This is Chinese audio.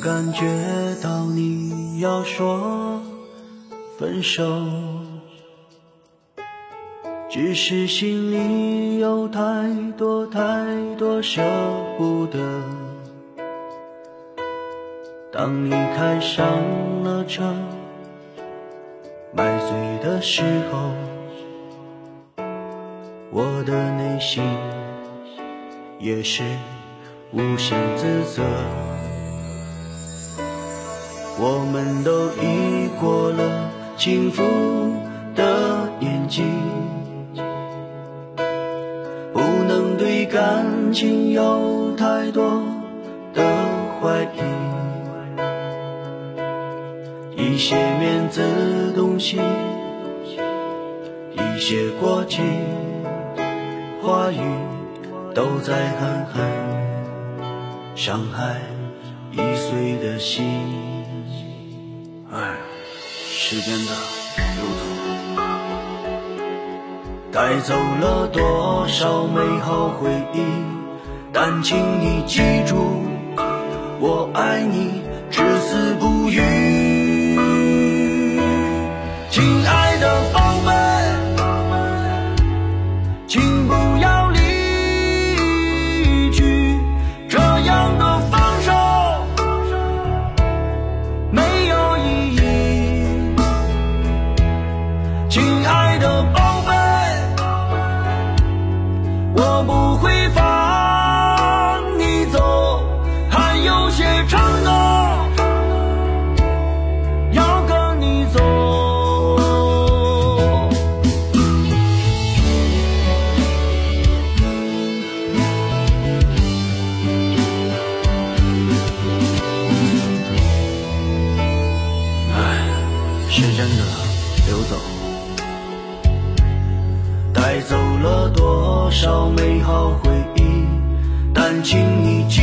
感觉到你要说分手，只是心里有太多太多舍不得。当你开上了车，买醉的时候，我的内心也是无限自责。我们都已过了幸福的年纪，不能对感情有太多的怀疑。一些面子东西，一些过去话语，都在狠狠伤害易碎的心。时间的流走，带走了多少美好回忆，但请你记亲爱的宝贝，我不会放你走，还有些承诺要跟你走。唉，时间的流走，带走了多少美好回忆，但请你记